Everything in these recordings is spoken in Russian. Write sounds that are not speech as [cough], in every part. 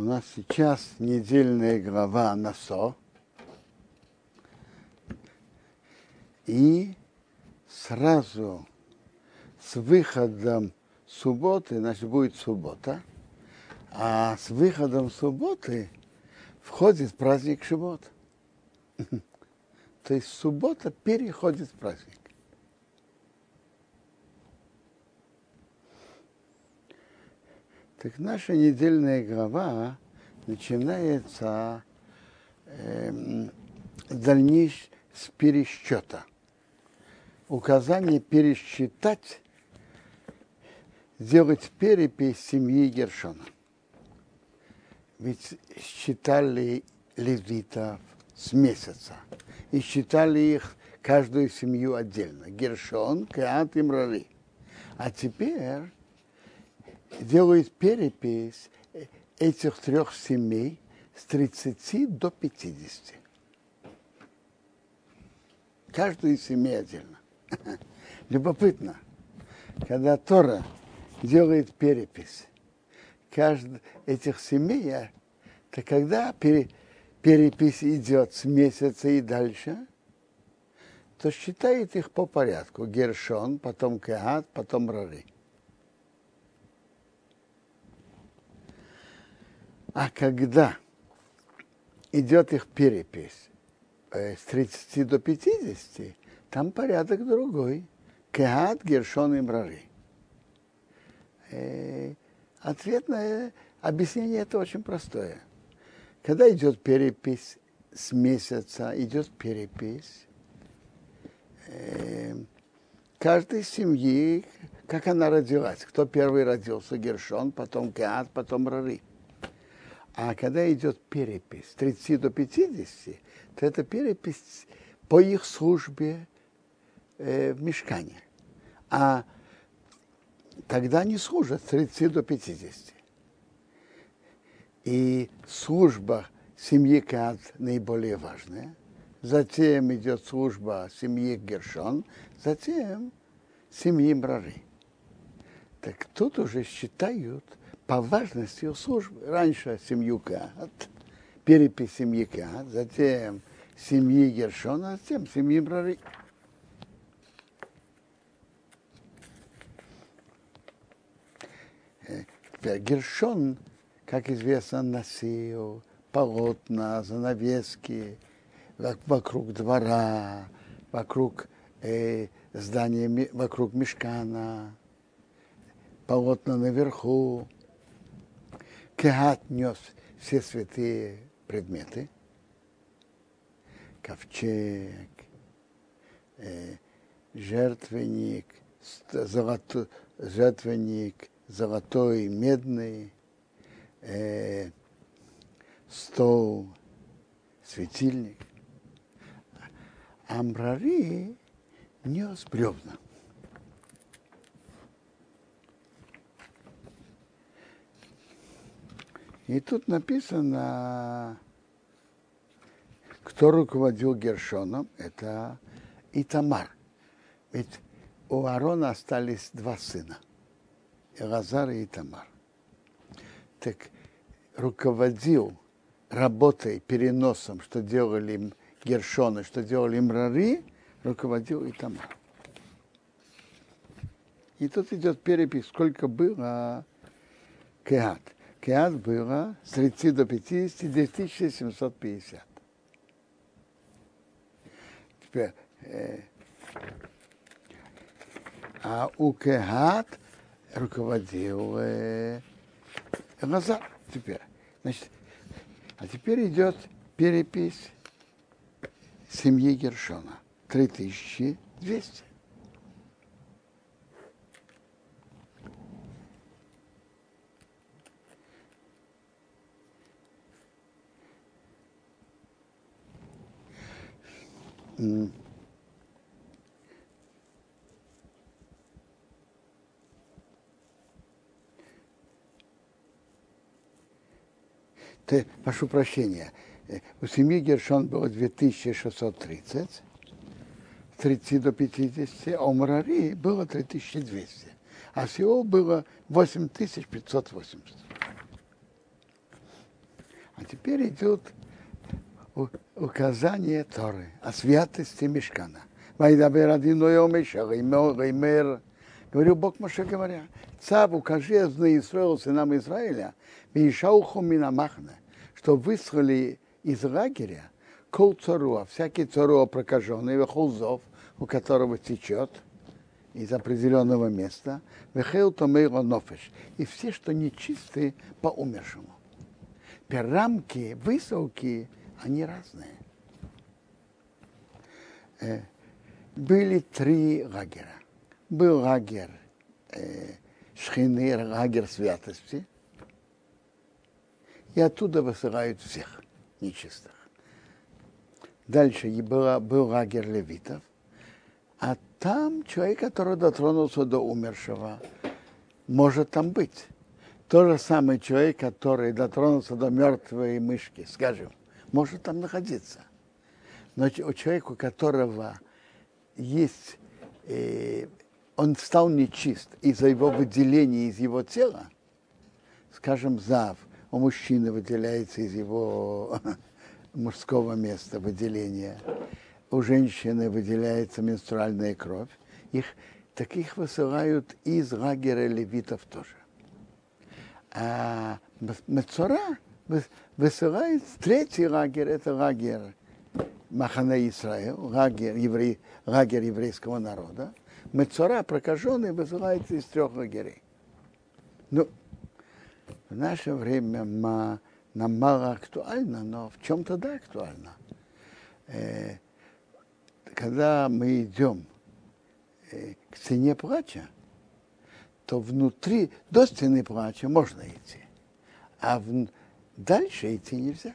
У нас сейчас недельная глава Насо. И сразу с выходом субботы, значит, будет суббота, а с выходом субботы входит праздник Шибот. [laughs] То есть суббота переходит в праздник. Так наша недельная глава начинается э, дальнейшего с пересчета. Указание пересчитать, сделать перепись семьи Гершона. Ведь считали левитов с месяца и считали их каждую семью отдельно. Гершон, Кеат и Мрали. А теперь делают перепись этих трех семей с 30 до 50. Каждую из семей отдельно. [laughs] Любопытно, когда Тора делает перепись каждых этих семей, то когда пере, перепись идет с месяца и дальше, то считает их по порядку. Гершон, потом Кеат, потом Рари. А когда идет их перепись э, с 30 до 50, там порядок другой. Кеат, Гершон и Мрари. Э, ответное объяснение это очень простое. Когда идет перепись с месяца, идет перепись, э, каждой семьи, как она родилась. Кто первый родился? Гершон, потом Кеат, потом Рари. А когда идет перепись с 30 до 50, то это перепись по их службе э, в мешкане. А тогда они служат с 30 до 50. И служба семьи Кад наиболее важная. Затем идет служба семьи Гершон, затем семьи Мрары. Так тут уже считают по важности службы. Раньше семью Кат, перепись семьи Кат, затем семьи Гершона, затем семьи Брары. Э, Гершон, как известно, носил полотна, занавески вокруг двора, вокруг э, здания, вокруг мешкана, полотна наверху. Кеат нес все святые предметы, ковчег, э, жертвенник, золото, жертвенник золотой, медный, э, стол, светильник. Амбрари нес бревна. И тут написано, кто руководил Гершоном, это Итамар. Ведь у Аарона остались два сына, Элазар и Итамар. Так руководил работой, переносом, что делали им Гершоны, что делали им Рари, руководил Итамар. И тут идет перепись, сколько было Кеат. Кеат было с 30 до 50, 2750. Теперь, э, а у Кеат руководил э, Лазар. Теперь, значит, а теперь идет перепись семьи Гершона. 3200. Ты, прошу прощения, э, у семьи Гершон было 2630, 30 до 50, а у Марари было 3200, а всего было 8580. А теперь идет указание Торы о святости Мешкана. Говорю Бог Моше говоря, цав укажи на Исраил, сынам Израиля, Вишауху Минамахна, что выслали из лагеря кол царуа, всякий царуа прокаженный, холзов, у которого течет из определенного места, вехел томейла нофеш, и все, что нечистые по умершему. Рамки высокие, они разные. Э, были три лагеря. Был лагерь э, шхины, лагерь святости, и оттуда высылают всех нечистых. Дальше был, был лагерь левитов, а там человек, который дотронулся до умершего, может там быть. То же самое человек, который дотронулся до мертвой мышки, скажем, может там находиться. Но у человека, у которого есть, э, он стал нечист из-за его выделения из его тела, скажем, зав, у мужчины выделяется из его [laughs] мужского места выделения, у женщины выделяется менструальная кровь, их таких высылают из лагеря левитов тоже. А Мецора высылает третий лагерь, это лагерь Махана Исраил, лагерь, еврей, лагерь еврейского народа. Мецора, прокаженный, высылается из трех лагерей. Ну, в наше время нам мало актуально, но в чем-то да актуально. Э, когда мы идем э, к стене плача, то внутри, до стены плача можно идти, а в, дальше идти нельзя.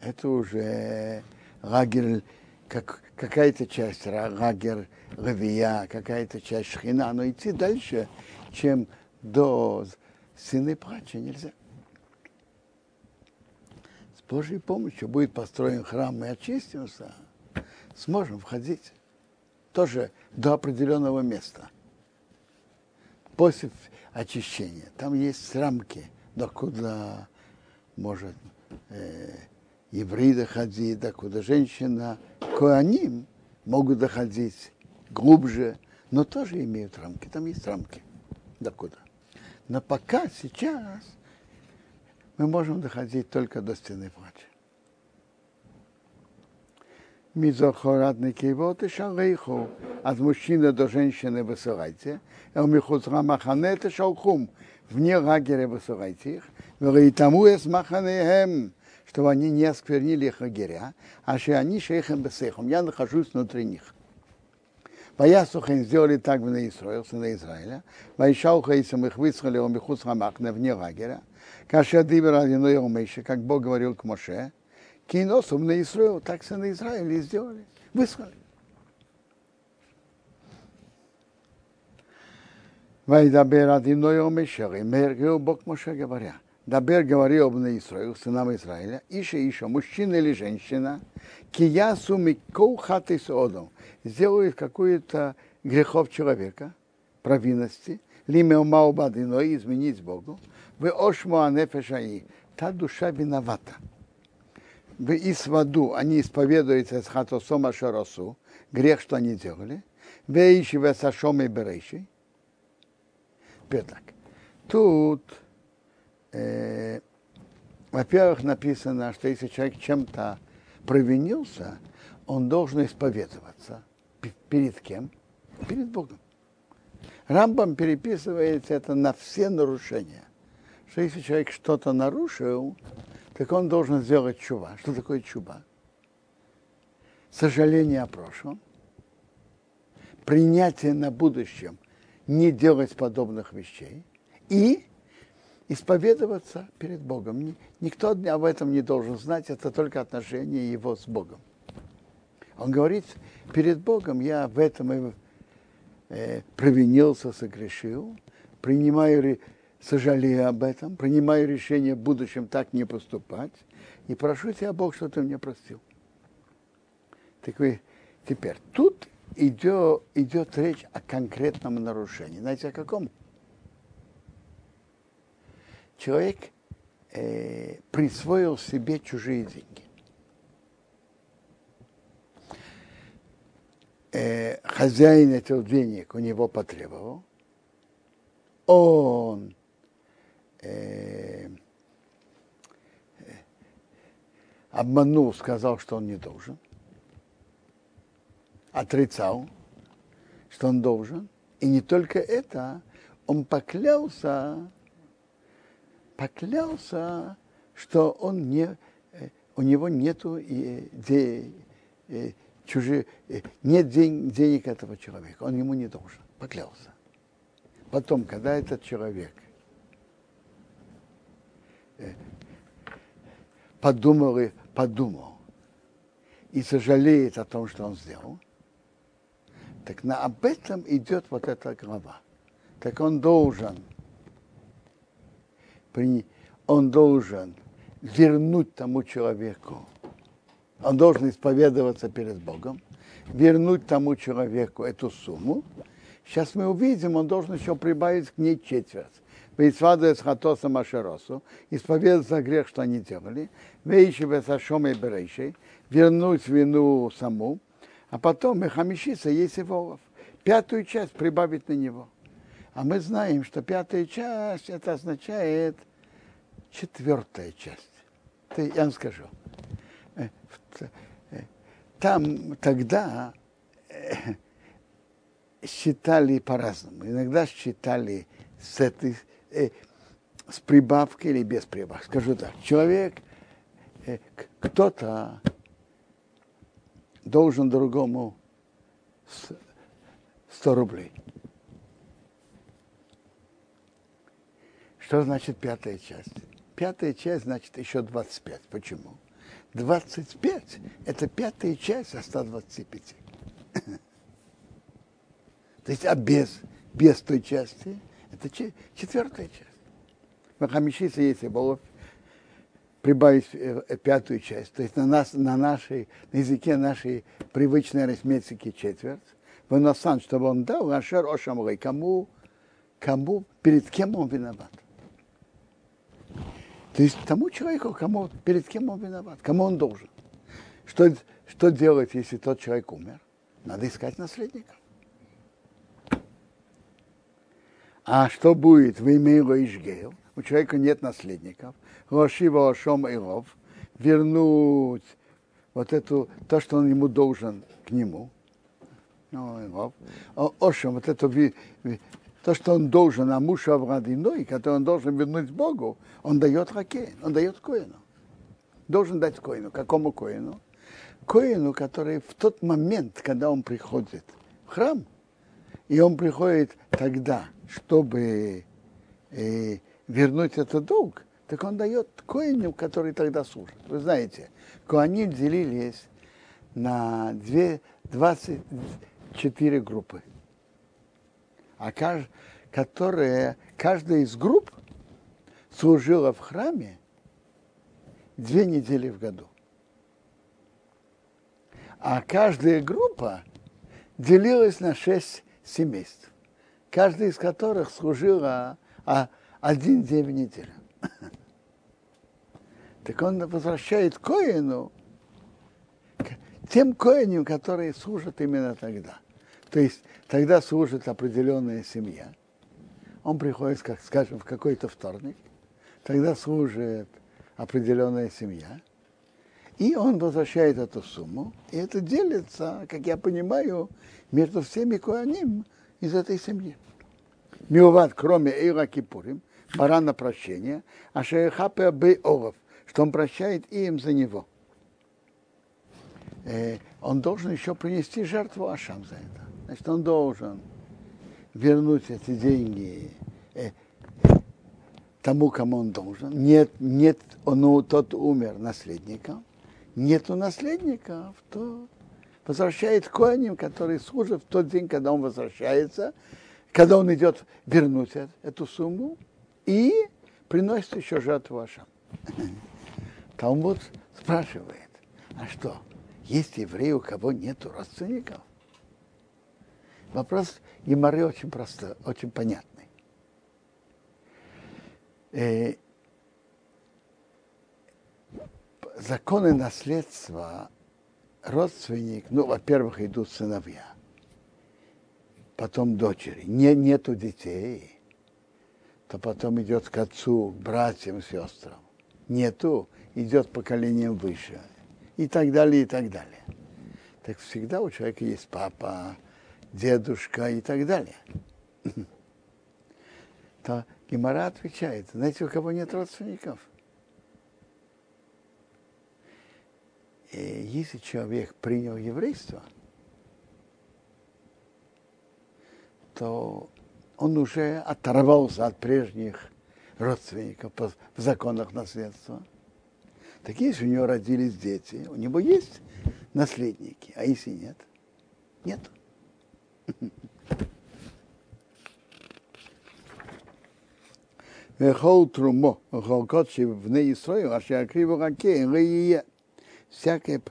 Это уже лагерь, как, какая-то часть лагерь Левия, какая-то часть Шхина, но идти дальше, чем до стены плача нельзя. Божьей помощью будет построен храм, мы очистимся, сможем входить тоже до определенного места. После очищения. Там есть рамки, докуда может э, еврей доходить, докуда женщина, коаним могут доходить глубже, но тоже имеют рамки. Там есть рамки. Докуда. Но пока сейчас мы можем доходить только до стены плача. Мизохорадный кивот и шалейху. От мужчины до женщины высылайте. Элмихуцра махане это шалхум. Вне лагеря высылайте их. И тому есть маханеем, чтобы они не осквернили их лагеря, а что они шейхем бесейхом. Я нахожусь внутри них. Ваясухин сделали так в Израиле, сына Израиля. Вайшаухаисам их высрали у Михуцра махне вне лагеря. Каша Дибера Мейша, как Бог говорил к Моше, киносом на Израил, так все на Израиле сделали, выслали. Вайдабер Адиноя Мейша, и говорил Бог Моше, говоря, Дабер говорил об на Израил, сынам Израиля, Иша Иша, мужчина или женщина, киясу микол хаты одом, сделают какую-то грехов человека, провинности, лимео маубадино, изменить Богу, вы ошмо анефешаи, та душа виновата. Вы из воду, они исповедуются с хатосома шаросу, грех, что они делали. Вы ищи вы сашом и берейши. так. Тут, э, во-первых, написано, что если человек чем-то провинился, он должен исповедоваться. Перед кем? Перед Богом. Рамбам переписывается это на все нарушения что если человек что-то нарушил, так он должен сделать чува. Что такое чува? Сожаление о прошлом, принятие на будущем, не делать подобных вещей и исповедоваться перед Богом. Никто об этом не должен знать, это только отношение его с Богом. Он говорит, перед Богом я в этом и э, провинился, согрешил, принимаю сожалею об этом, принимаю решение в будущем так не поступать, и прошу тебя, Бог, что ты мне простил. Так вы, теперь, тут идет, идет речь о конкретном нарушении. Знаете, о каком? человек э, присвоил себе чужие деньги. Э, хозяин этих денег у него потребовал. Он э, обманул, сказал, что он не должен. Отрицал, что он должен. И не только это, он поклялся, поклялся, что он не, э, у него нету де, э, чужие, э, нет день, денег этого человека, он ему не должен, поклялся. Потом, когда этот человек подумал и подумал и сожалеет о том, что он сделал, так на об этом идет вот эта глава так он должен, он должен вернуть тому человеку, он должен исповедоваться перед Богом, вернуть тому человеку эту сумму. Сейчас мы увидим, он должен еще прибавить к ней четверть. Вейцвада хатоса машеросу, исповедоваться за грех, что они делали, вейши бесашом и берейшей, вернуть вину саму, а потом мехамишиса есть его пятую часть прибавить на него. А мы знаем, что пятая часть, это означает четвертая часть. Это я вам скажу. Э, э, там тогда э, считали по-разному. Иногда считали с этой, с прибавкой или без прибавки. Скажу так, человек, кто-то должен другому 100 рублей. Что значит пятая часть? Пятая часть значит еще 25. Почему? 25 – это пятая часть от 125. [laughs] То есть, а без, без той части – это четвертая часть. Махамишица, если было прибавить э, пятую часть, то есть на, нас, на, нашей, на языке нашей привычной арифметики четверть, Ванасан, чтобы он дал, Ашер Ошамрей, кому, кому, перед кем он виноват. То есть тому человеку, кому, перед кем он виноват, кому он должен. Что, что делать, если тот человек умер? Надо искать наследников. А что будет в имя Ишгейл? У человека нет наследников. Рошива Ошом Иров. Вернуть вот эту, то, что он ему должен к нему. Ну, Ошом, вот эту то, что он должен, а муж Аврадиной, который он должен вернуть Богу, он дает Раке, он дает Коину. Должен дать Коину. Какому Коину? Коину, который в тот момент, когда он приходит в храм, и он приходит тогда, чтобы э, вернуть этот долг, так он дает коину, который тогда служит. Вы знаете, коани делились на две, 24 группы а кажд, которая, каждая из групп служила в храме две недели в году. А каждая группа делилась на шесть семейств, каждая из которых служила а, один день в неделю. [laughs] Так он возвращает Коину тем коинам, которые служат именно тогда. То есть тогда служит определенная семья. Он приходит, как скажем, в какой-то вторник, тогда служит определенная семья, и он возвращает эту сумму, и это делится, как я понимаю, между всеми коаним из этой семьи. Милват, кроме Эйра Кипурим, барана прощения, а Шейхапе Бей Овов, что он прощает им за него. Э, он должен еще принести жертву Ашам за это значит, он должен вернуть эти деньги э, тому, кому он должен. Нет, нет, ну, тот умер наследником. Нету наследников, то возвращает коинем, который служит в тот день, когда он возвращается, когда он идет вернуть эту сумму, и приносит еще жертву вашу. [laughs] Там вот спрашивает, а что, есть евреи, у кого нет родственников? Вопрос Емары очень просто, очень понятный. Э, законы наследства родственник, ну, во-первых, идут сыновья, потом дочери. Не, нету детей, то потом идет к отцу, к братьям, сестрам. Нету, идет поколением выше. И так далее, и так далее. Так всегда у человека есть папа, дедушка и так далее. [laughs] То Гимара отвечает, знаете, у кого нет родственников? Если человек принял еврейство, то он уже оторвался от прежних родственников в законах наследства. Так если у него родились дети, у него есть наследники, а если нет, нет. Вехол трумо, голкотши в неисрою, а шакриву раке, всякое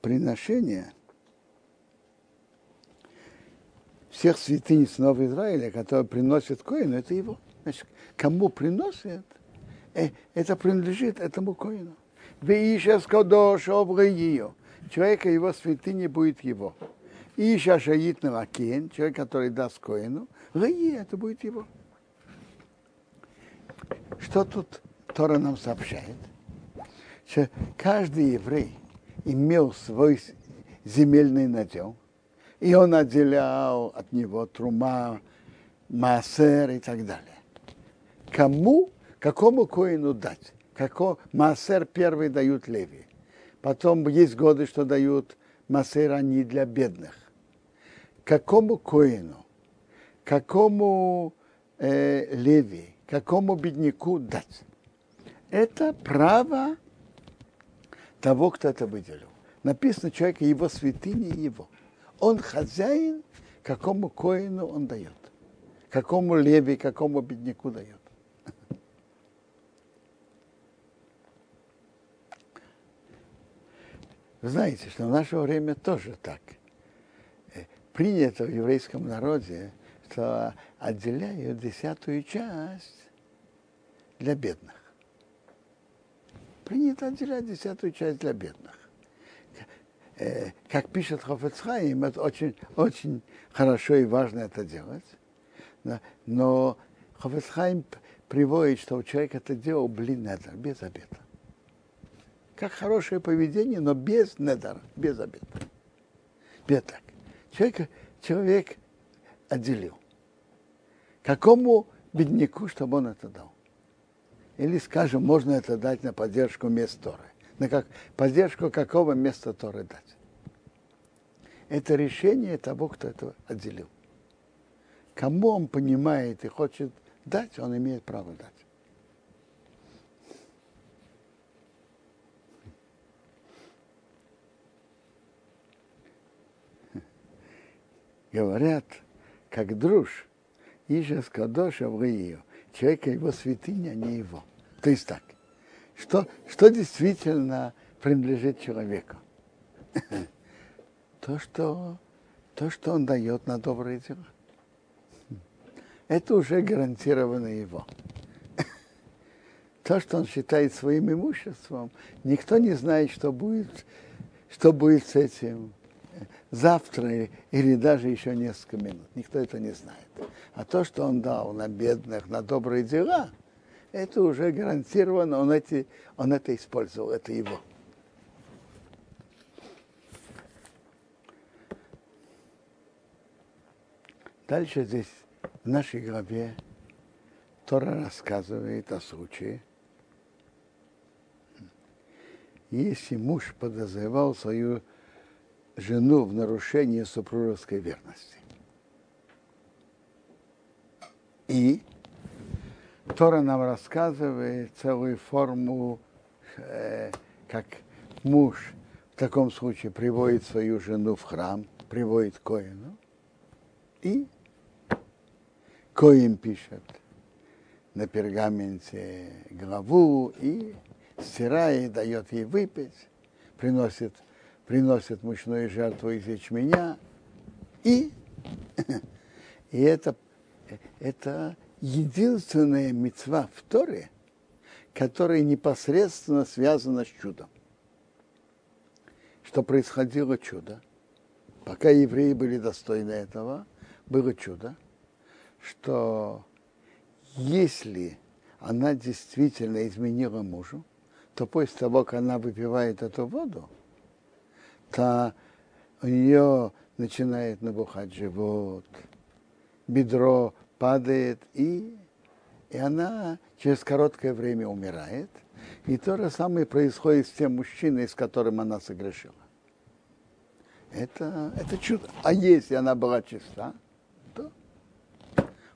приношение всех святынь снов Израиля, которые приносят коину, это его. Значит, кому приносят, э, это принадлежит этому коину. Вы ищас кодош ее. Человека его святыни будет его. Иша шаит на человек, который даст коину, это будет его. Что тут Тора нам сообщает? Что каждый еврей имел свой земельный надел, и он отделял от него трума, массер и так далее. Кому, какому коину дать? Како, массер первый дают леви. Потом есть годы, что дают массер они для бедных. Какому коину, какому э, леви, какому бедняку дать. Это право того, кто это выделил. Написано человека его святыни его. Он хозяин, какому коину он дает. Какому леви, какому бедняку дает. Вы знаете, что в наше время тоже так. Э, принято в еврейском народе, что отделяют десятую часть для бедных. Принято отделять десятую часть для бедных. Э, как пишет Хофецхайм, это очень, очень хорошо и важно это делать. Но Хофецхайм приводит, что у человека это делал блин недер, без обета. Как хорошее поведение, но без недера, без обета. Без так. Человек, человек отделил. Какому бедняку, чтобы он это дал? Или, скажем, можно это дать на поддержку мест Торы. На как, поддержку какого места Торы дать? Это решение того, кто это отделил. Кому он понимает и хочет дать, он имеет право дать. Говорят, как друж, Иша Скадоша в ее. Человека его святыня, а не его. То есть так. Что, что действительно принадлежит человеку? [laughs] То что, то, что он дает на добрые дела. Это уже гарантированно его. [laughs] То, что он считает своим имуществом, никто не знает, что будет, что будет с этим завтра или даже еще несколько минут. Никто это не знает. А то, что он дал на бедных, на добрые дела, это уже гарантированно, он, эти, он это использовал, это его. Дальше здесь, в нашей главе, Тора рассказывает о случае, если муж подозревал свою жену в нарушении супружеской верности. И Тора нам рассказывает целую форму, э, как муж в таком случае приводит свою жену в храм, приводит Коину, и Коин пишет на пергаменте главу и стирает, дает ей выпить, приносит приносят мучную жертву из ячменя. И, [laughs] и это, это единственная мецва в Торе, которая непосредственно связана с чудом. что происходило чудо. Пока евреи были достойны этого, было чудо, что если она действительно изменила мужу, то после того, как она выпивает эту воду, то у нее начинает набухать живот, бедро падает, и, и она через короткое время умирает. И то же самое происходит с тем мужчиной, с которым она согрешила. Это, это чудо. А если она была чиста, то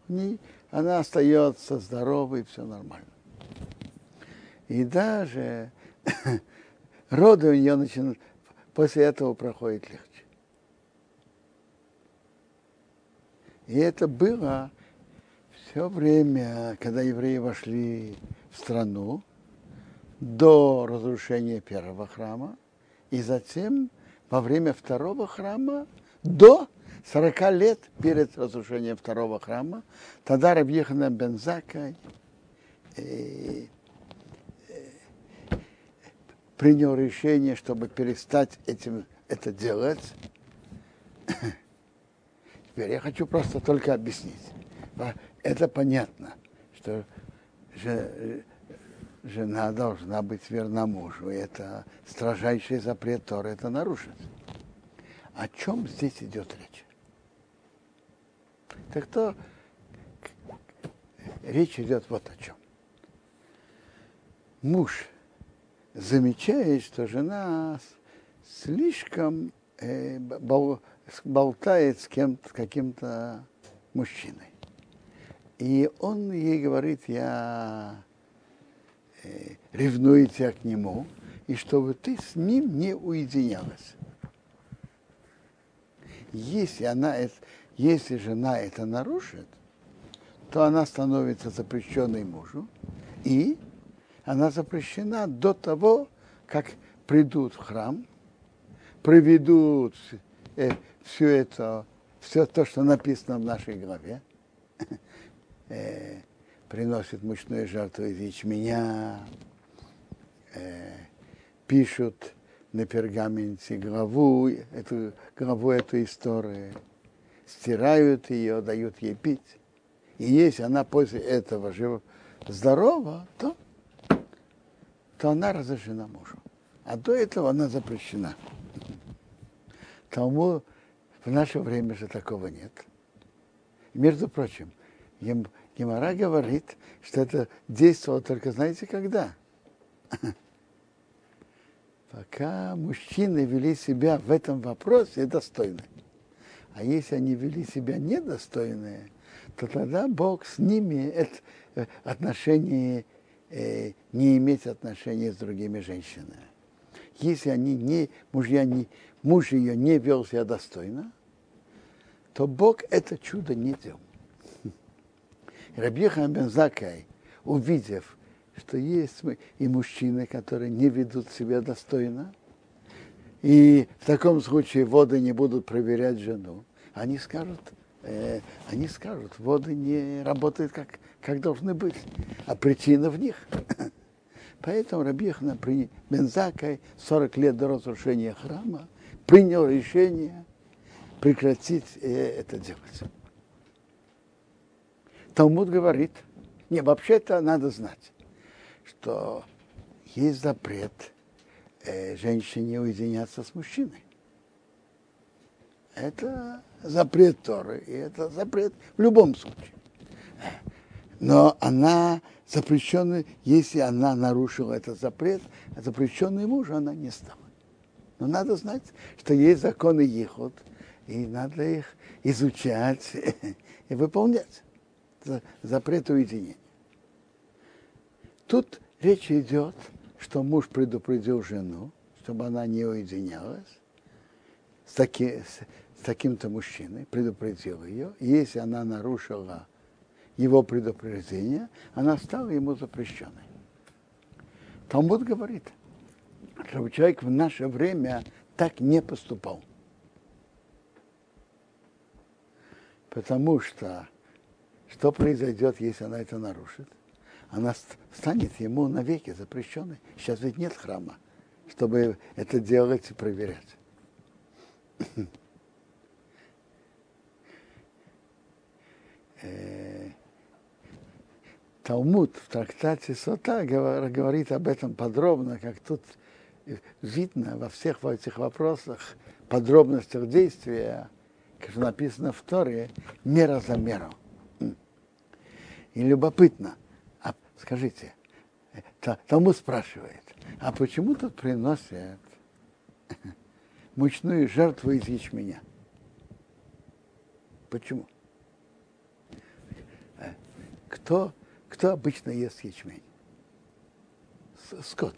не, она остается здоровой, все нормально. И даже [coughs] роды у нее начинают, после этого проходит легче. И это было все время, когда евреи вошли в страну, до разрушения первого храма, и затем во время второго храма до 40 лет перед разрушением второго храма, тогда Рабьехана Бензака э, э, принял решение, чтобы перестать этим, это делать. Теперь я хочу просто только объяснить. Это понятно, что жена должна быть верна мужу. И это строжайший запрет Торы, это нарушить. О чем здесь идет речь? Так то речь идет вот о чем. Муж замечает, что жена слишком э, болтает с кем-то, каким-то мужчиной. И он ей говорит, я э, ревную тебя к нему, и чтобы ты с ним не уединялась. Если она, если жена это нарушит, то она становится запрещенной мужу, и она запрещена до того, как придут в храм, проведут э, все это, все то, что написано в нашей главе, [laughs] э, приносят мучную жертву из ячменя, э, пишут на пергаменте главу, эту, главу этой истории, стирают ее, дают ей пить. И если она после этого жива, здорова, то, то она разрешена мужу. А до этого она запрещена. [laughs] Тому в наше время же такого нет. Между прочим, Гемора говорит, что это действовало только, знаете, когда? [laughs] Пока мужчины вели себя в этом вопросе достойно. А если они вели себя недостойные, то тогда Бог с ними это э, отношения, э, не иметь отношения с другими женщинами. Если они не, мужья не, муж ее не вел себя достойно, то Бог это чудо не делал. [laughs] Рабьехан бен Закай, увидев, что есть и мужчины, которые не ведут себя достойно, и в таком случае воды не будут проверять жену, они скажут, э, они скажут, воды не работают как, как должны быть, а причина в них. [laughs] Поэтому Рабьехна при Бензакой 40 лет до разрушения храма принял решение прекратить э, это делать. Талмуд говорит, не, вообще-то надо знать, что есть запрет э, женщине уединяться с мужчиной. Это запрет Торы, и это запрет в любом случае. Но она запрещенная, если она нарушила этот запрет, запрещенный муж она не стала. Но надо знать, что есть законы Ехот, и надо их изучать [laughs] и выполнять. Запрет уединения. Тут речь идет, что муж предупредил жену, чтобы она не уединялась с, таки, с, с таким-то мужчиной, предупредил ее. И если она нарушила его предупреждение, она стала ему запрещенной. Талмуд говорит, чтобы человек в наше время так не поступал. Потому что что произойдет, если она это нарушит? Она станет ему навеки запрещенной. Сейчас ведь нет храма. чтобы это делать и проверять. [clears throat] Э, Талмуд в трактате Сота говорит об этом подробно, как тут видно во всех этих вопросах, подробностях действия, как написано в Торе, мера за меру. И любопытно, а скажите, Талмуд спрашивает, а почему тут приносят мучную жертву из ячменя? Почему? Э, кто, кто обычно ест ячмень? Скот.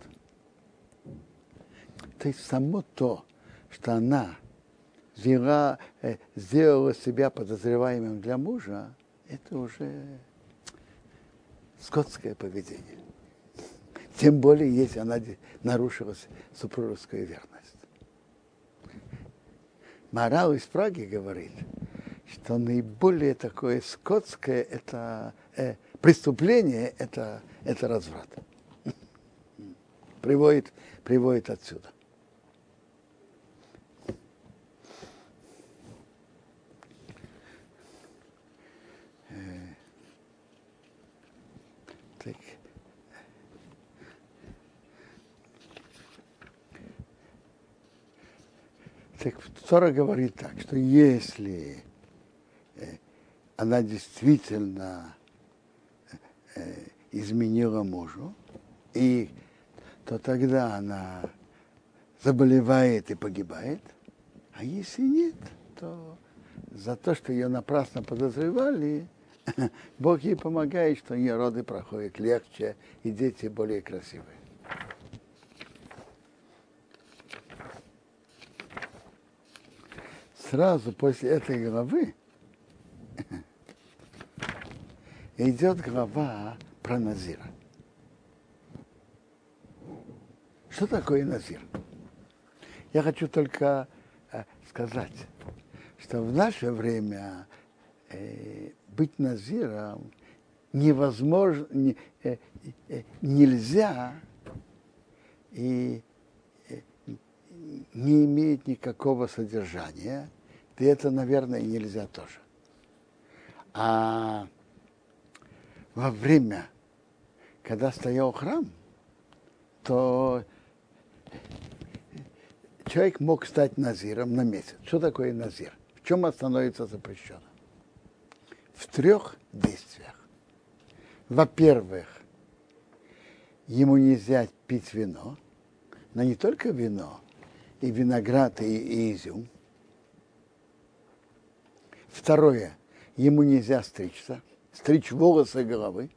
То есть само то, что она взяла, э, сделала себя подозреваемым для мужа, это уже скотское поведение. Тем более, если она нарушила супружескую верность. Морал из Праги говорит, что наиболее такое скотское это э, преступление это, это разврат. Приводит, приводит отсюда. Так Тора говорит так, что если э, она действительно э, изменила мужу, и, то тогда она заболевает и погибает, а если нет, то за то, что ее напрасно подозревали, [laughs] Бог ей помогает, что ее роды проходят легче, и дети более красивые. Сразу после этой главы [laughs] идет глава про Назира. Что такое Назир? Я хочу только э, сказать, что в наше время э, быть Назиром невозможно, не, э, нельзя и не имеет никакого содержания, и это, наверное, нельзя тоже. А во время, когда стоял храм, то человек мог стать назиром на месяц. Что такое назир? В чем он становится запрещенным? В трех действиях. Во-первых, ему нельзя пить вино, но не только вино, и виноград, и, и изюм – Второе, ему нельзя стричься, стричь волосы головы,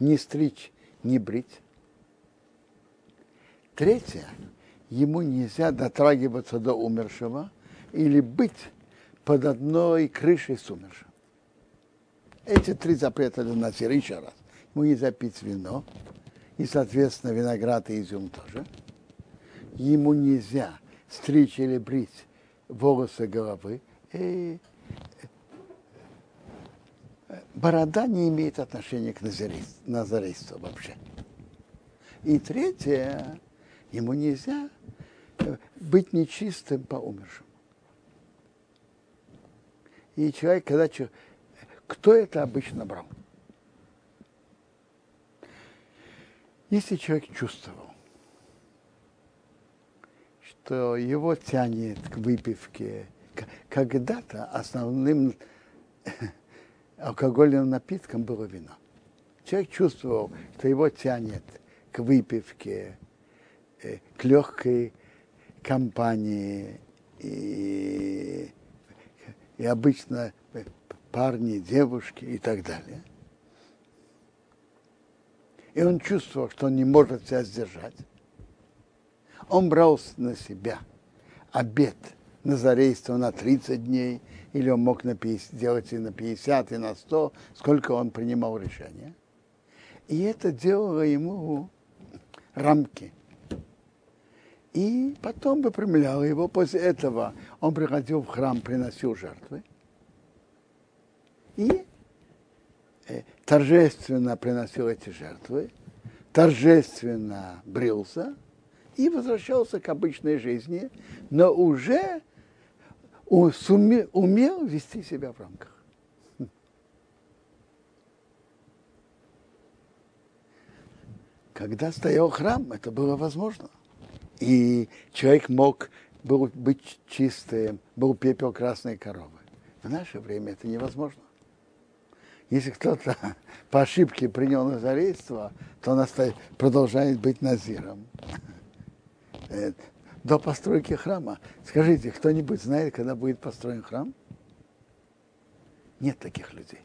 не стричь, не брить. Третье, ему нельзя дотрагиваться до умершего или быть под одной крышей с умершим. Эти три запрета для Назира, еще раз. Ему нельзя пить вино, и, соответственно, виноград и изюм тоже. Ему нельзя стричь или брить волосы головы, и борода не имеет отношения к назарейству вообще. И третье, ему нельзя э, быть нечистым по умершему. И человек, когда кто это обычно брал? Если человек чувствовал, что его тянет к выпивке, когда-то основным [laughs] алкогольным напитком было вино. Человек чувствовал, что его тянет к выпивке, э, к легкой компании, и, и обычно парни, девушки и так далее. И он чувствовал, что он не может себя сдержать. Он брал на себя обед назарейства на 30 дней – или он мог на 50, делать и на 50, и на 100, сколько он принимал решения. И это делало ему рамки. И потом выпрямляло его. После этого он приходил в храм, приносил жертвы. И э, торжественно приносил эти жертвы, торжественно брился и возвращался к обычной жизни, но уже умел вести себя в рамках. Когда стоял храм, это было возможно. И человек мог был быть чистым, был пепел красной коровы. В наше время это невозможно. Если кто-то [laughs] по ошибке принял назарейство, то он продолжает быть назиром. [laughs] До постройки храма. Скажите, кто-нибудь знает, когда будет построен храм? Нет таких людей.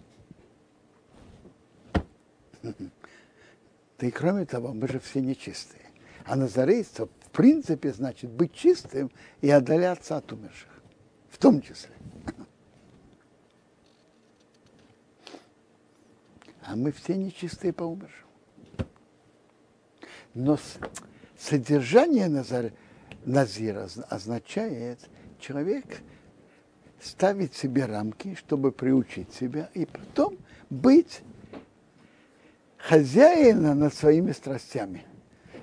Да и кроме того, мы же все нечистые. А назарейство, в принципе, значит быть чистым и отдаляться от умерших. В том числе. А мы все нечистые по умершим. Но содержание Назар, Назира означает, человек ставить себе рамки, чтобы приучить себя, и потом быть хозяина над своими страстями.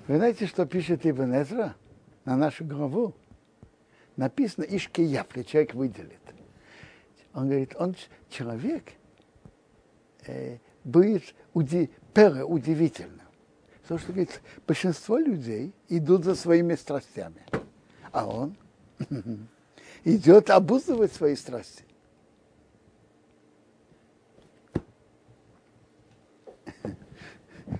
Вы знаете, что пишет Ибн Эзра на нашу главу? Написано Ишки Яфли, человек выделит. Он говорит, он человек э, будет уди, пера, удивительно. Потому что, говорит, большинство людей идут за своими страстями. А он [laughs] идет обуздывать свои страсти.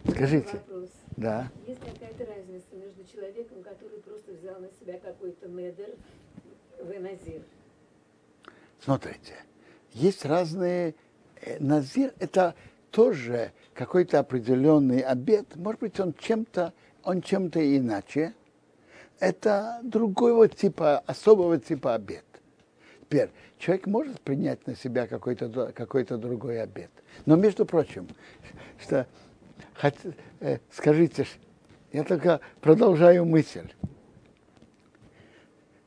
Скажите. Вопрос. Да. Есть какая-то разница между человеком, который просто взял на себя какой-то медер, веназир? Смотрите, есть разные... э, Назир – это тоже какой-то определенный обед. Может быть, он чем-то, он чем-то иначе. Это другого типа, особого типа обед. Теперь, человек может принять на себя какой-то какой другой обед. Но, между прочим, что Хоть, э, скажите, я только продолжаю мысль.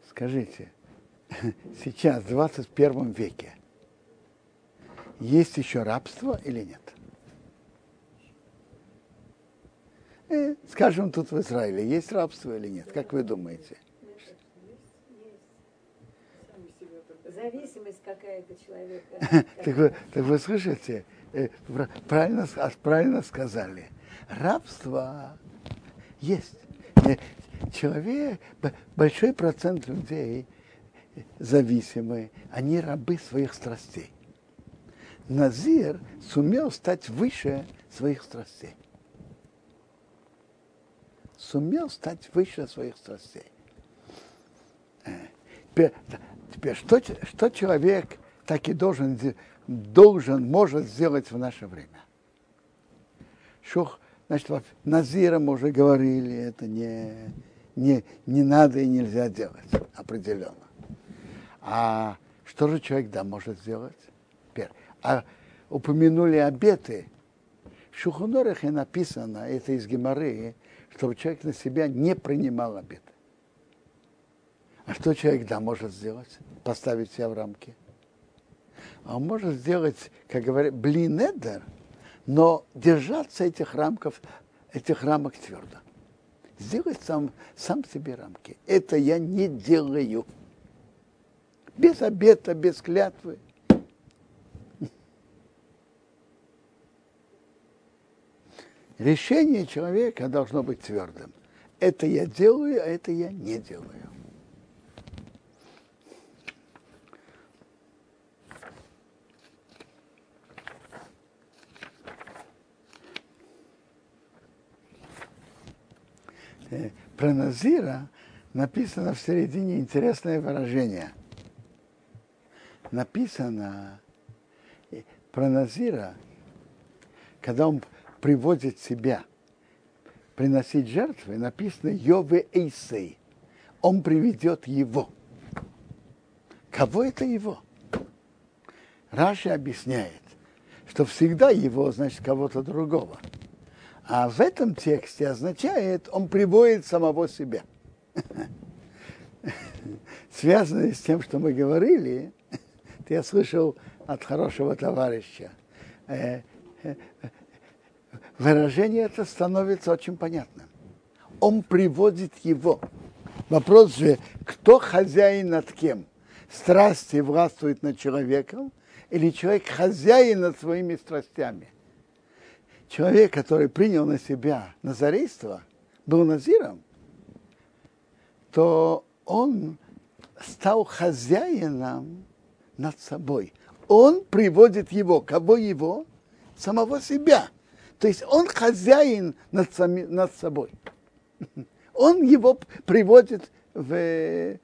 Скажите, [laughs] сейчас, в 21 веке, есть еще рабство или нет? Э, скажем, тут в Израиле есть рабство или нет? Как вы думаете? Зависимость какая-то человека. [laughs] так, вы, так вы слышите, Э, правильно, правильно сказали. Рабство есть. Э, человек, большой процент людей зависимые, они рабы своих страстей. Назир сумел стать выше своих страстей. Сумел стать выше своих страстей. Теперь, теперь что, что человек так и должен должен, может сделать в наше время. Шух, значит, Назира мы уже говорили, это не, не, не надо и нельзя делать, определенно. А что же человек, да, может сделать? Первое. А упомянули обеты. В Шухунорахе написано, это из Геморы, чтобы человек на себя не принимал обеты. А что человек, да, может сделать? Поставить себя в рамки а он может сделать, как говорят, блинедер, но держаться этих рамков, этих рамок твердо. Сделать сам, сам себе рамки. Это я не делаю. Без обета, без клятвы. Решение человека должно быть твердым. Это я делаю, а это я не делаю. Э, про Назира написано в середине интересное выражение. Написано э, про Назира, когда он приводит себя приносить жертвы, написано Йове Эйсей. Он приведет его. Кого это его? Раши объясняет, что всегда его значит кого-то другого. А в этом тексте означает, он приводит самого себя. [laughs] Связано с тем, что мы говорили, [laughs] я слышал от хорошего товарища, э, э, выражение это становится очень понятным. он приводит его. Вопрос же, кто хозяин над кем? Страсти властвуют над человеком или человек хозяин над своими страстями? Человек, который принял на себя назарейство, был назиром, то он стал хозяином над собой. Он приводит его. Кого его? Самого себя. То есть он хозяин над, сами, над собой. [laughs] Он его приводит в,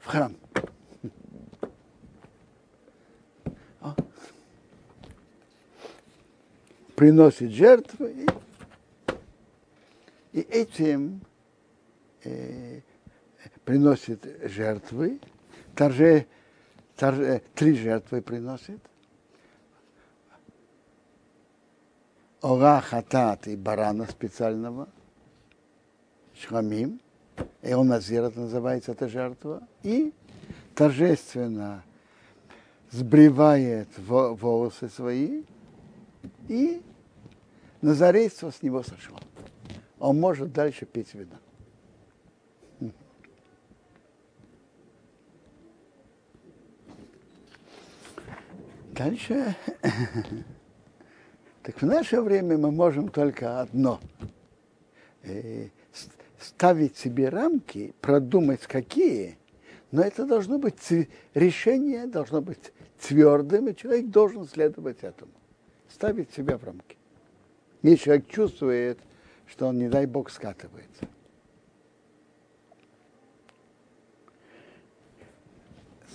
в храм. Приносит жертвы и, и этим э, приносит жертвы, торже, торже, три жертвы приносит. Ора хатат и барана специального, шрамим, и он назират называется эта жертва, и торжественно сбривает волосы свои, и назарейство с него сошло. Он может дальше пить вино. Дальше. Так в наше время мы можем только одно. Э, ставить себе рамки, продумать какие, но это должно быть решение, должно быть твердым, и человек должен следовать этому. Ставить себя в рамки. Если человек чувствует, что он, не дай Бог, скатывается.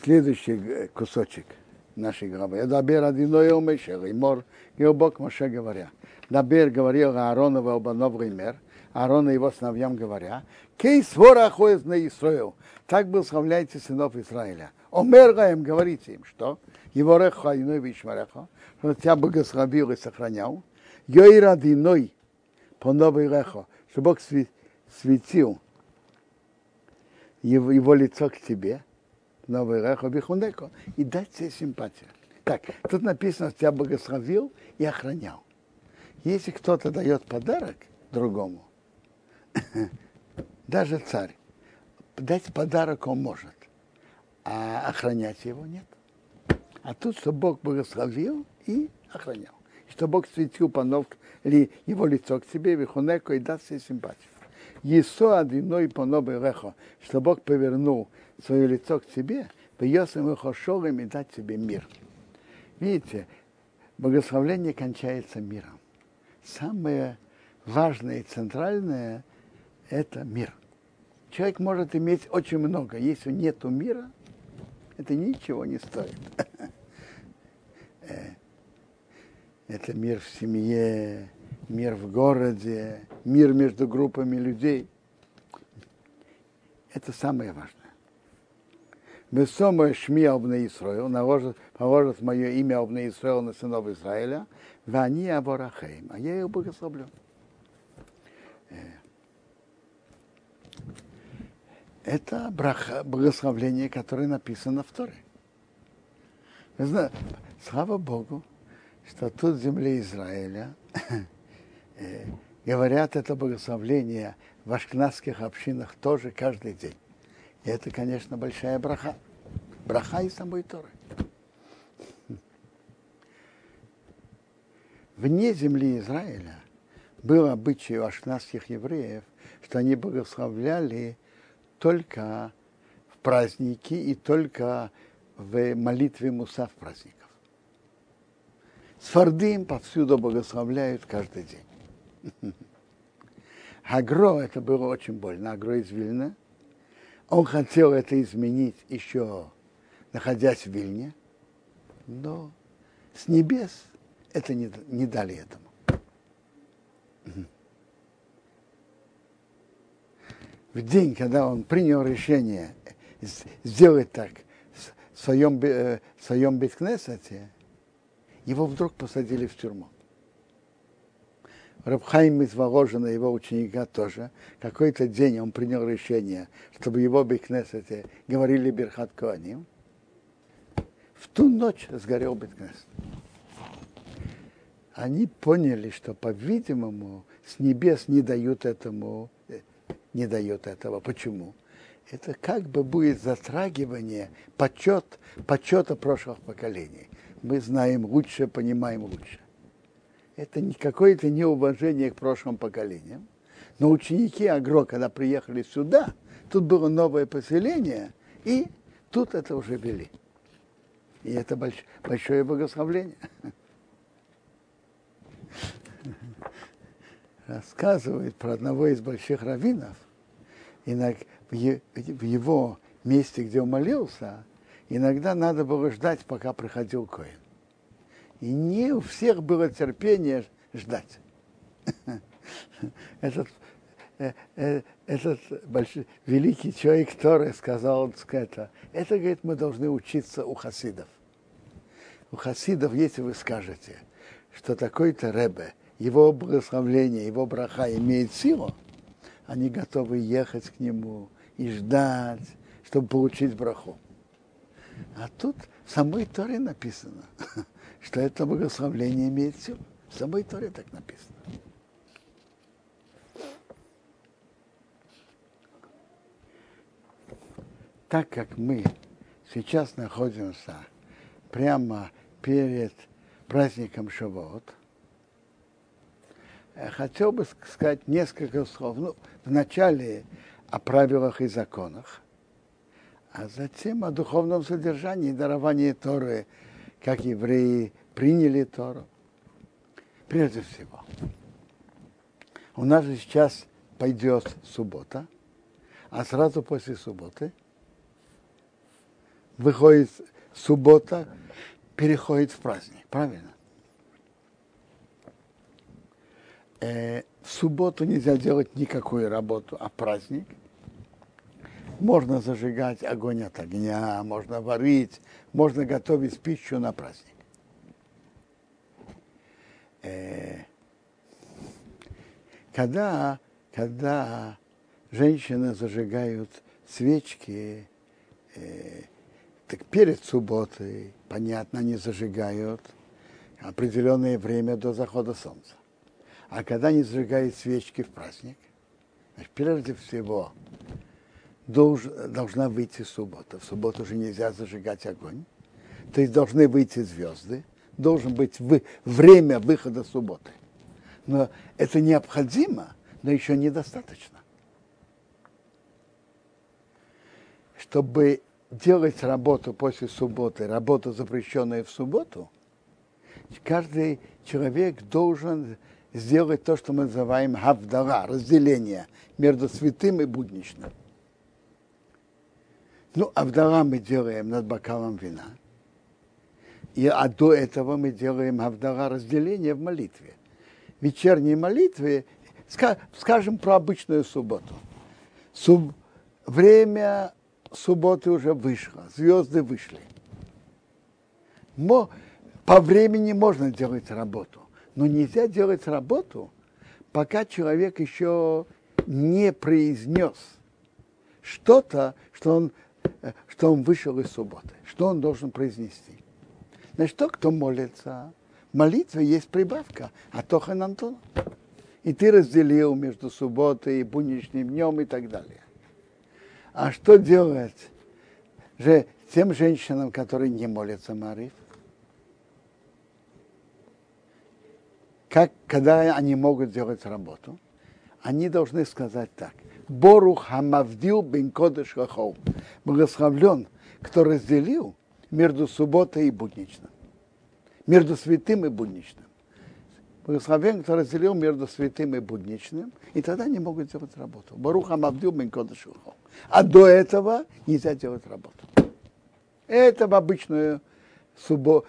Следующий кусочек – нашей главы. Я дабер одиной омешер, и мор, и обок Моше говоря. Дабер говорил Аарону и Обанов Ример, Аарон и его сыновьям говоря, кей свора ходит на Исраил. Так был славляйте сынов Израиля. Омер им говорите им, что? Его реха иной вишмареха, что тебя благословил и сохранял. Йой радиной по новой рехо, что Бог светил его лицо к тебе, новый Рехо Бихунеко, и дать себе симпатию. Так, тут написано, тебя благословил и охранял. Если кто-то дает подарок другому, [laughs] даже царь, дать подарок он может, а охранять его нет. А тут, что Бог благословил и охранял. Что Бог светил панов, или его лицо к себе, вихунеко, и даст себе симпатию. Есо одиной новой рехо, что Бог повернул свое лицо к тебе, Йосем и Хошолем и дать тебе мир. Видите, благословление кончается миром. Самое важное и центральное – это мир. Человек может иметь очень много. Если нет мира, это ничего не стоит. [laughs] Э, это мир в семье, мир в городе, мир между группами людей. Это самое важное. Месомо Шми Обне Исраил, положит мое имя Обне Исраил на сынов Израиля, Вани Аборахейм, а я их благословлю. Это браха, благословление, которое написано в Торе. Слава Богу, что тут в земле Израиля э, говорят это благословление в ашкнадских общинах тоже каждый день. И это, конечно, большая браха. Браха из самой Торы. Вне земли Израиля был обычай у ашкнадских евреев, что они благословляли только в праздники и только в молитве Мусав праздников. Сфардим повсюду благословляют каждый день. [laughs] Агро это было очень больно. Агро из Вильна. Он хотел это изменить еще находясь в Вильне, но с небес это не, не дали этому. В день, когда он принял решение сделать так в своем, э, в своем Беткнесете, его вдруг посадили в тюрьму. Рабхайм из Воложина, его ученика тоже, какой-то день он принял решение, чтобы его Бекнесете говорили Берхат Коаним. В ту ночь сгорел Беткнесет. они поняли, что, по-видимому, с небес не дают этому, э, не дают этого. Почему? Это как бы будет затрагивание, почет, почета прошлых поколений. Мы знаем лучше, понимаем лучше. Это не какое-то неуважение к прошлым поколениям. Но ученики Агро, когда приехали сюда, тут было новое поселение, и тут это уже вели. И это больш, большое благословление. Рассказывает про одного из больших раввинов, в его месте, где он молился, иногда надо было ждать, пока приходил Коин. И не у всех было терпение ждать. [laughs] Этот, э, э, этот большой, великий человек, который сказал это, это, говорит, мы должны учиться у хасидов. У хасидов, если вы скажете, что такой-то Ребе, его благословление, его браха имеет силу, они готовы ехать к нему и ждать, чтобы получить браху. А тут в самой Торе написано, [laughs] что это благословление имеет. В самой Торе так написано. Так как мы сейчас находимся прямо перед праздником Шавот, хотел бы сказать несколько слов. Ну, вначале о правилах и законах, а затем о духовном содержании дарования Торы как евреи приняли Тору. Прежде всего, у нас же сейчас пойдет суббота, а сразу после субботы выходит суббота, переходит в праздник, правильно? Э, в субботу нельзя делать никакую работу, а праздник – можно зажигать огонь от огня, можно варить, можно готовить пищу на праздник. Э, когда, когда женщины зажигают свечки, э, так перед субботой, понятно, они зажигают определенное время до захода солнца. А когда они зажигают свечки в праздник, значит, прежде всего долж, должна выйти суббота. В субботу уже нельзя зажигать огонь. То есть должны выйти звезды. Должен быть вы, время выхода субботы. Но это необходимо, но еще недостаточно. Чтобы делать работу после субботы, работу, запрещенную в субботу, каждый человек должен сделать то, что мы называем хавдара, разделение между святым и будничным. Ну, Авдала мы делаем над бокалом вина. И, а до этого мы делаем Авдала разделение в молитве. В вечерней молитве, скажем про обычную субботу. Суб, время субботы уже вышло, звезды вышли. Мо, по времени можно делать работу, но нельзя делать работу, пока человек еще не произнес что-то, что он что он вышел из субботы, что он должен произнести. Значит, тот, кто молится, в молитве есть прибавка, а тохан Антон. И ты разделил между субботой и будничным днем и так далее. А что делать же тем женщинам, которые не молятся Мариф? Как, когда они могут делать работу? Они должны сказать так – Борух Хамавдил бен Кодыш Хахол. Благословлен, кто разделил между субботой и будничным. Между святым и будничным. Благословен, кто разделил между святым и будничным, и тогда они могут делать работу. Барух Хамавдил бен Кодыш Хахол. А до этого нельзя делать работу. Это в обычную субботу,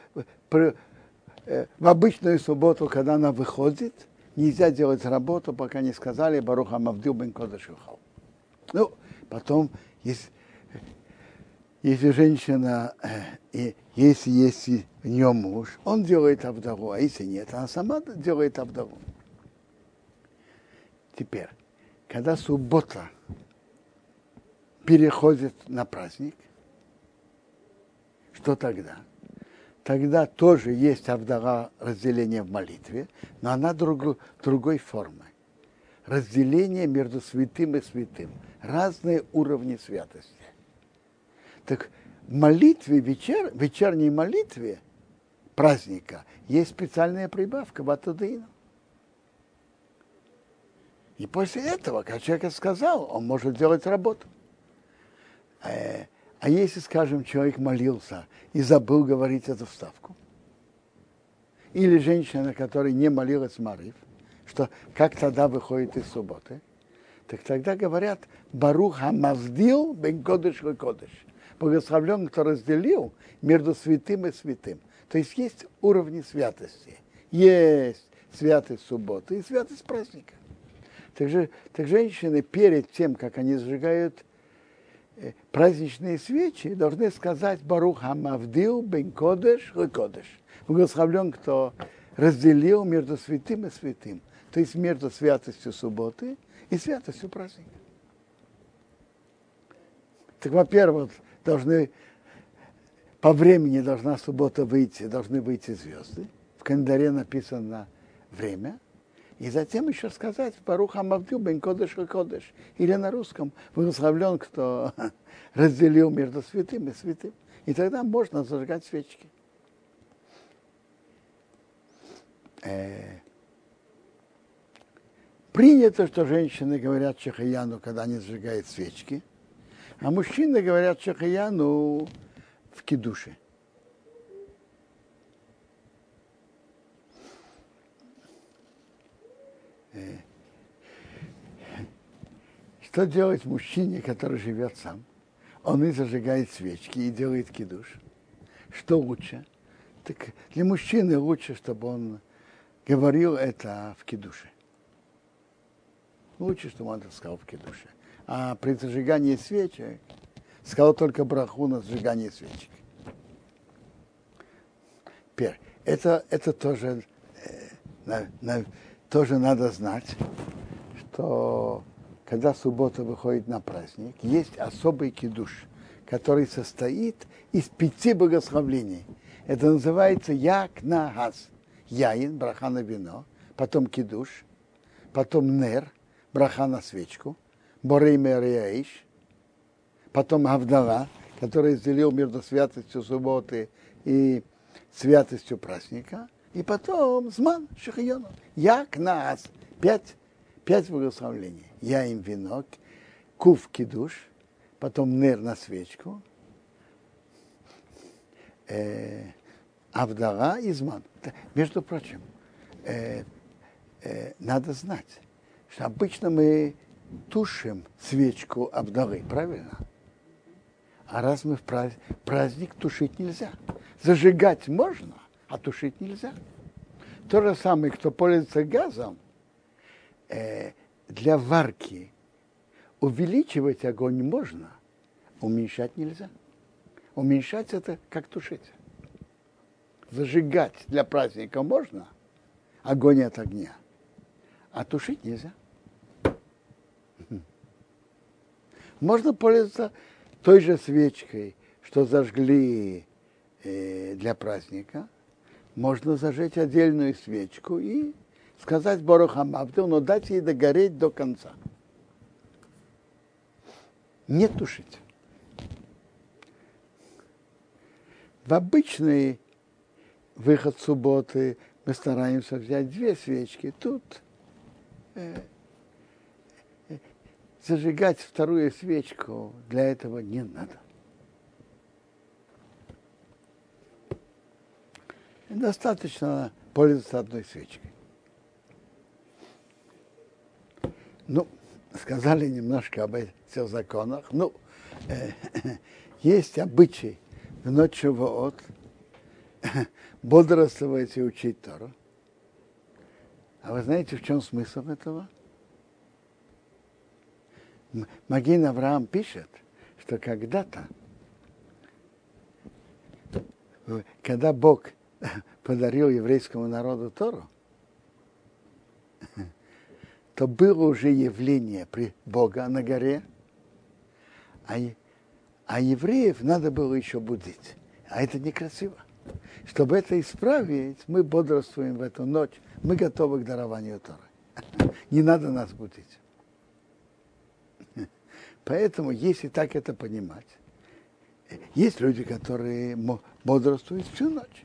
э, в обычную субботу, когда она выходит – нельзя делать работу, пока не сказали Баруха Мавдил бен Кодашухал. Ну, потом, если, если женщина, и если есть в нем муж, он делает Авдагу, а если нет, она сама делает Авдагу. Теперь, когда суббота переходит на праздник, что тогда? Тогда тоже есть авдара разделение в молитве, но она друг, другой формы. Разделение между святым и святым. Разные уровни святости. Так в молитве, вечер, вечерней молитве праздника есть специальная прибавка ватадыну. И после этого, как человек сказал, он может делать работу. Э, а если, скажем, человек молился и забыл говорить эту вставку, или женщина, которая не молилась Марив, что как тогда выходит из субботы, так тогда говорят Барух Хамаздил бен Кодыш Кодыш. Благословлен, кто разделил между святым и святым. То есть есть уровни святости. Есть святость субботы и святость праздника. Так, же, так женщины перед тем, как они сжигают праздничные свечи должны сказать Барух Хамавдил бен Кодеш и Кодеш. Благословлен, кто разделил между святым и святым. То есть между святостью субботы и святостью праздника. Так, во-первых, должны по времени должна суббота выйти, должны выйти звезды. В календаре написано время – и затем еще сказать Баруха Мавдю бен Кодыш и Кодыш. Или на русском благословлен, кто [laughs] разделил между святым и святым. И тогда можно зажигать свечки. Э, принято, что женщины говорят Чехаяну, когда они зажигают свечки, а мужчины говорят Чехаяну в кидуше. Что делать мужчине, который живет сам? Он и зажигает свечки, и делает кидуш. Что лучше? Так для мужчины лучше, чтобы он говорил это в кидуше. Лучше, чтобы он это сказал в кидуше. А при зажигании свечек сказал только браху на зажигание свечек. Теперь, это, это тоже э, на, на, тоже надо знать, что когда суббота выходит на праздник, есть особый кидуш, который состоит из пяти благословлений. Это называется як на газ. Яин, браха на вино, потом кидуш, потом нер, браха на свечку, борей мерияиш, потом авдала, который разделил между святостью субботы и святостью праздника, и потом зман шахиону. Я к нас. Пять, пять благословлений. Я им венок, кув кидуш, потом нер на свечку, э, Авдара и Зман. Между прочим, э, э, надо знать, что обычно мы тушим свечку Авдары, правильно? А раз мы в праздник, праздник тушить нельзя. Зажигать можно, а тушить нельзя. То же самое, кто пользуется газом, э, для варки увеличивать огонь можно, уменьшать нельзя. Уменьшать это как тушить. Зажигать для праздника можно, огонь от огня, а тушить нельзя. Можно пользоваться той же свечкой, что зажгли э, для праздника, можно зажечь отдельную свечку и сказать Борохамавдил, но дать ей догореть до конца. Не тушить. В обычный выход субботы мы стараемся взять две свечки. Тут э, э, зажигать вторую свечку для этого не надо. Достаточно пользоваться одной свечкой. Ну, сказали немножко об этих законах. Ну, э, есть обычай в ночь от бодрствовать и учить Тору. А вы знаете, в чем смысл этого? Магин Авраам пишет, что когда-то, когда Бог [laughs] подарил еврейскому народу Тору, [laughs] то было уже явление при Бога на горе, а, а евреев надо было еще будить. А это некрасиво. Чтобы это исправить, мы бодрствуем в эту ночь, мы готовы к дарованию Торы. [laughs] Не надо нас будить. Поэтому, если так это понимать, есть люди, которые бодрствуют всю ночь.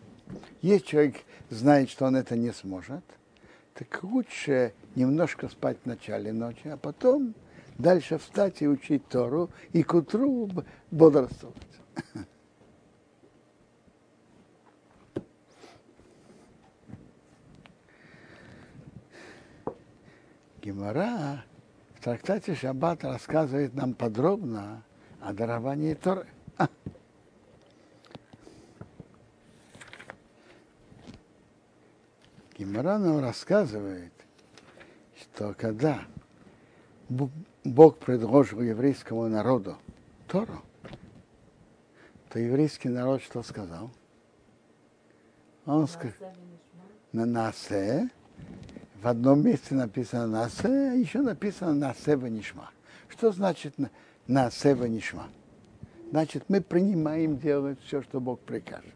Есть человек, знает, что он это не сможет, так лучше немножко спать в начале ночи, а потом дальше встать и учить Тору, и к утру бодрствовать. [laughs] Гемора в трактате Шаббат рассказывает нам подробно о даровании Торы. Гимара нам рассказывает, что когда Бог предложил еврейскому народу Тору, то еврейский народ что сказал? Он сказал, на Насе, в одном месте написано Насе, а еще написано Насе Ванишма. Что значит Насе Ванишма? Значит, мы принимаем делать все, что Бог прикажет.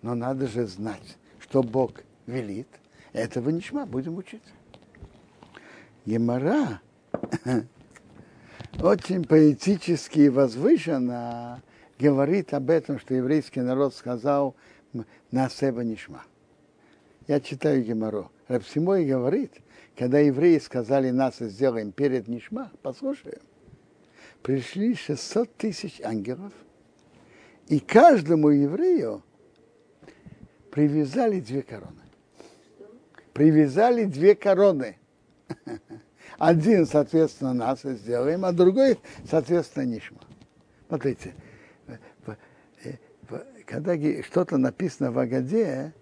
Но надо же знать, что Бог велит, этого ничма, будем учиться. Емара [laughs] очень поэтически и возвышенно говорит об этом, что еврейский народ сказал на себе нишма. Я читаю Гемору. Рабсимой говорит, когда евреи сказали нас сделаем перед Нишма, послушаем, пришли 600 тысяч ангелов, и каждому еврею привязали две короны привязали две короны. [laughs] Один, соответственно, нас сделаем, а другой, соответственно, Нишма. Смотрите, когда что-то написано в Агаде,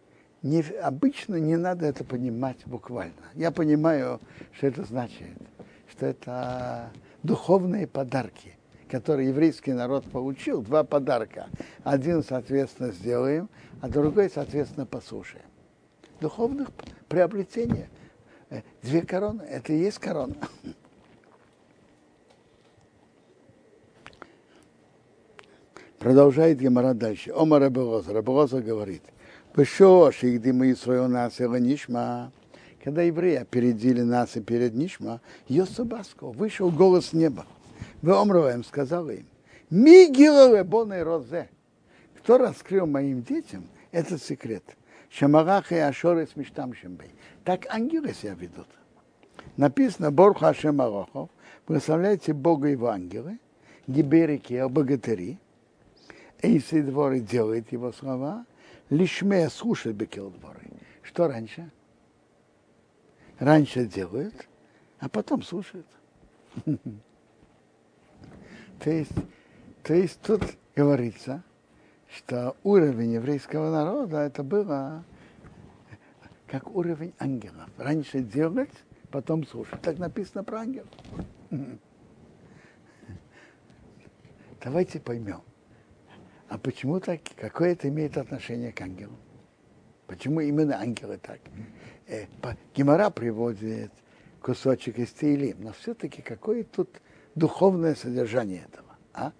не, обычно не надо это понимать буквально. Я понимаю, что это значит, что это духовные подарки, которые еврейский народ получил, два подарка. Один, соответственно, сделаем, а другой, соответственно, послушаем духовных приобретений. Э, две короны, это и есть корона. Продолжает Гемора дальше. Ома Рабелоза. Рабелоза говорит, Пешош, и где мы свое нас нишма, когда евреи опередили нас и перед Нишма, Йосабаско, вышел голос неба. Вы омроваем, сказал им, Мигилове боны розе. Кто раскрыл моим детям этот секрет? Шамараха и Ашорес Миштам Шембей. Так ангелы себя ведут. Написано Борха Ашем Арохов, прославляйте Бога его ангелы, гиберики, богатыри, Эйсы дворы делает его слова, лишме слушает бекил дворы. Что раньше? Раньше делают, а потом слушают. [laughs] То есть, то есть тут говорится, что уровень еврейского народа это было как уровень ангелов. Раньше делать, потом слушать. Так написано про ангелов. Давайте поймем. А почему так? Какое это имеет отношение к ангелам? Почему именно ангелы так? Э, Гимара приводит кусочек из Теилим, но все-таки какое тут духовное содержание этого? А?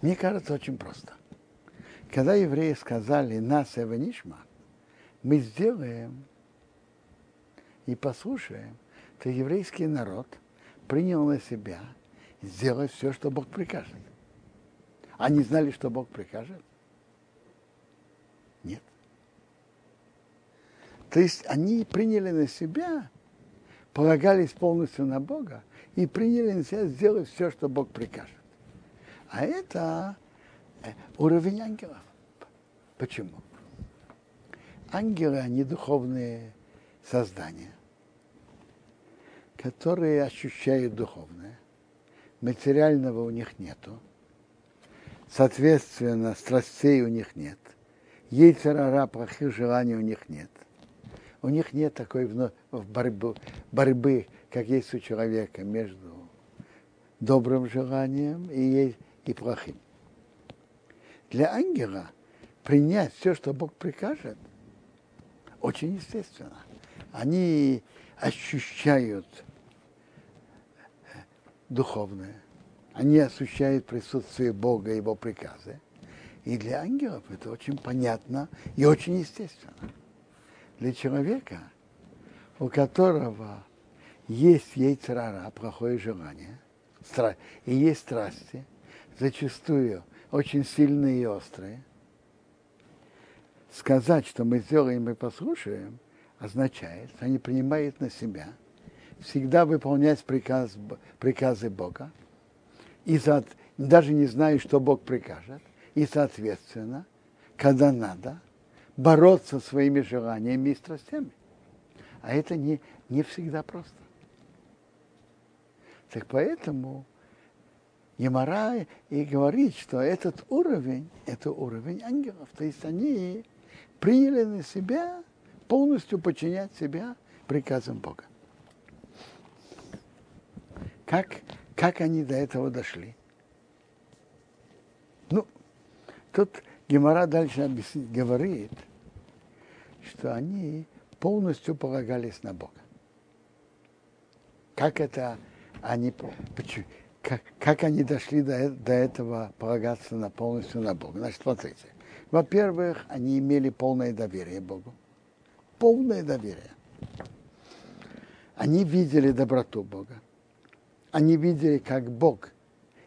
Мне кажется, очень просто. Когда евреи сказали «нас Эванишма», мы сделаем и послушаем, то еврейский народ принял на себя сделать все, что Бог прикажет. Они знали, что Бог прикажет? Нет. То есть они приняли на себя, полагались полностью на Бога и приняли на себя сделать все, что Бог прикажет. А это э, уровень ангелов. Почему? Ангелы, они духовные создания, которые ощущают духовное. Материального у них нету. Соответственно, страстей у них нет. Ейцерара, плохих желаний у них нет. У них нет такой борьбы, борьбы, как есть у человека между добрым желанием и и плохим. Для ангела принять все, что Бог прикажет, очень естественно. Они ощущают духовное, они ощущают присутствие Бога и Его приказы. И для ангелов это очень понятно и очень естественно. Для человека, у которого есть яйцерара, плохое желание, и есть страсти, зачастую очень сильные и острые, сказать, что мы сделаем и послушаем, означает, что они принимают на себя всегда выполнять приказ, приказы Бога, и за, даже не зная, что Бог прикажет, и, соответственно, когда надо, бороться своими желаниями и страстями. А это не, не всегда просто. Так поэтому Емара и говорит, что этот уровень, это уровень ангелов. То есть они приняли на себя полностью подчинять себя приказам Бога. Как, как они до этого дошли? Ну, тут Гемора дальше говорит, что они полностью полагались на Бога. Как это они, как, как они дошли до, до этого полагаться на полностью на Бога? Значит, смотрите. Во-первых, они имели полное доверие Богу. Полное доверие. Они видели доброту Бога. Они видели, как Бог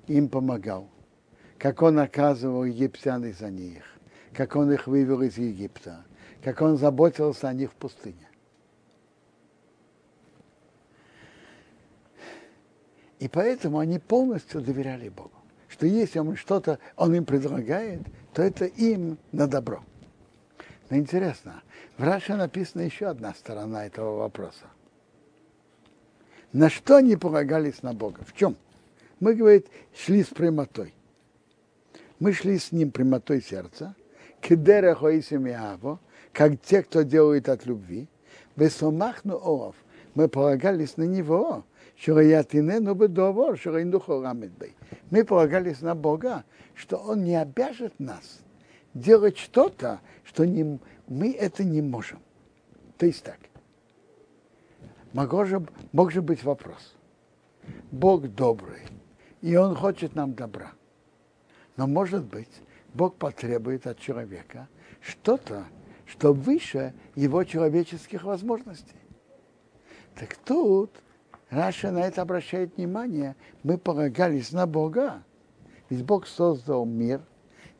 им помогал, как Он наказывал египтян из-за них, как Он их вывел из Египта, как Он заботился о них в пустыне. И поэтому они полностью доверяли Богу. Что если он что-то, он им предлагает, то это им на добро. Но интересно, в Раше написана еще одна сторона этого вопроса. На что они полагались на Бога? В чем? Мы, говорит, шли с прямотой. Мы шли с ним прямотой сердца, кедера хоисимиаво, как те, кто делает от любви, весомахну оов. Мы полагались на него, мы полагались на Бога, что Он не обяжет нас делать что-то, что не, мы это не можем. То есть так. Мог же, мог же быть вопрос. Бог добрый, и Он хочет нам добра. Но, может быть, Бог потребует от человека что-то, что выше его человеческих возможностей. Так тут Раша на это обращает внимание. Мы полагались на Бога. Ведь Бог создал мир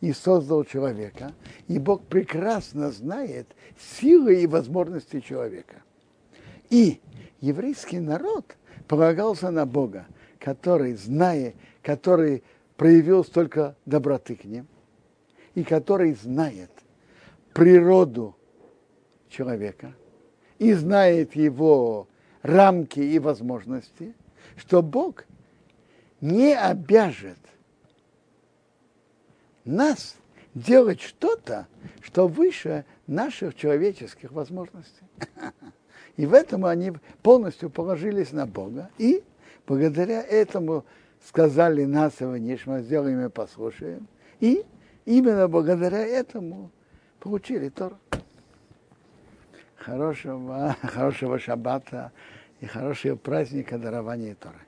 и создал человека. И Бог прекрасно знает силы и возможности человека. И еврейский народ полагался на Бога, который, зная, который проявил столько доброты к ним, и который знает природу человека, и знает его рамки и возможности, что Бог не обяжет нас делать что-то, что выше наших человеческих возможностей. [laughs] И в этом они полностью положились на Бога. И благодаря этому сказали нас его Нишма, сделаем и послушаем. И именно благодаря этому получили Тору хорошего, [laughs] хорошего шаббата и хорошего праздника дарования Торы.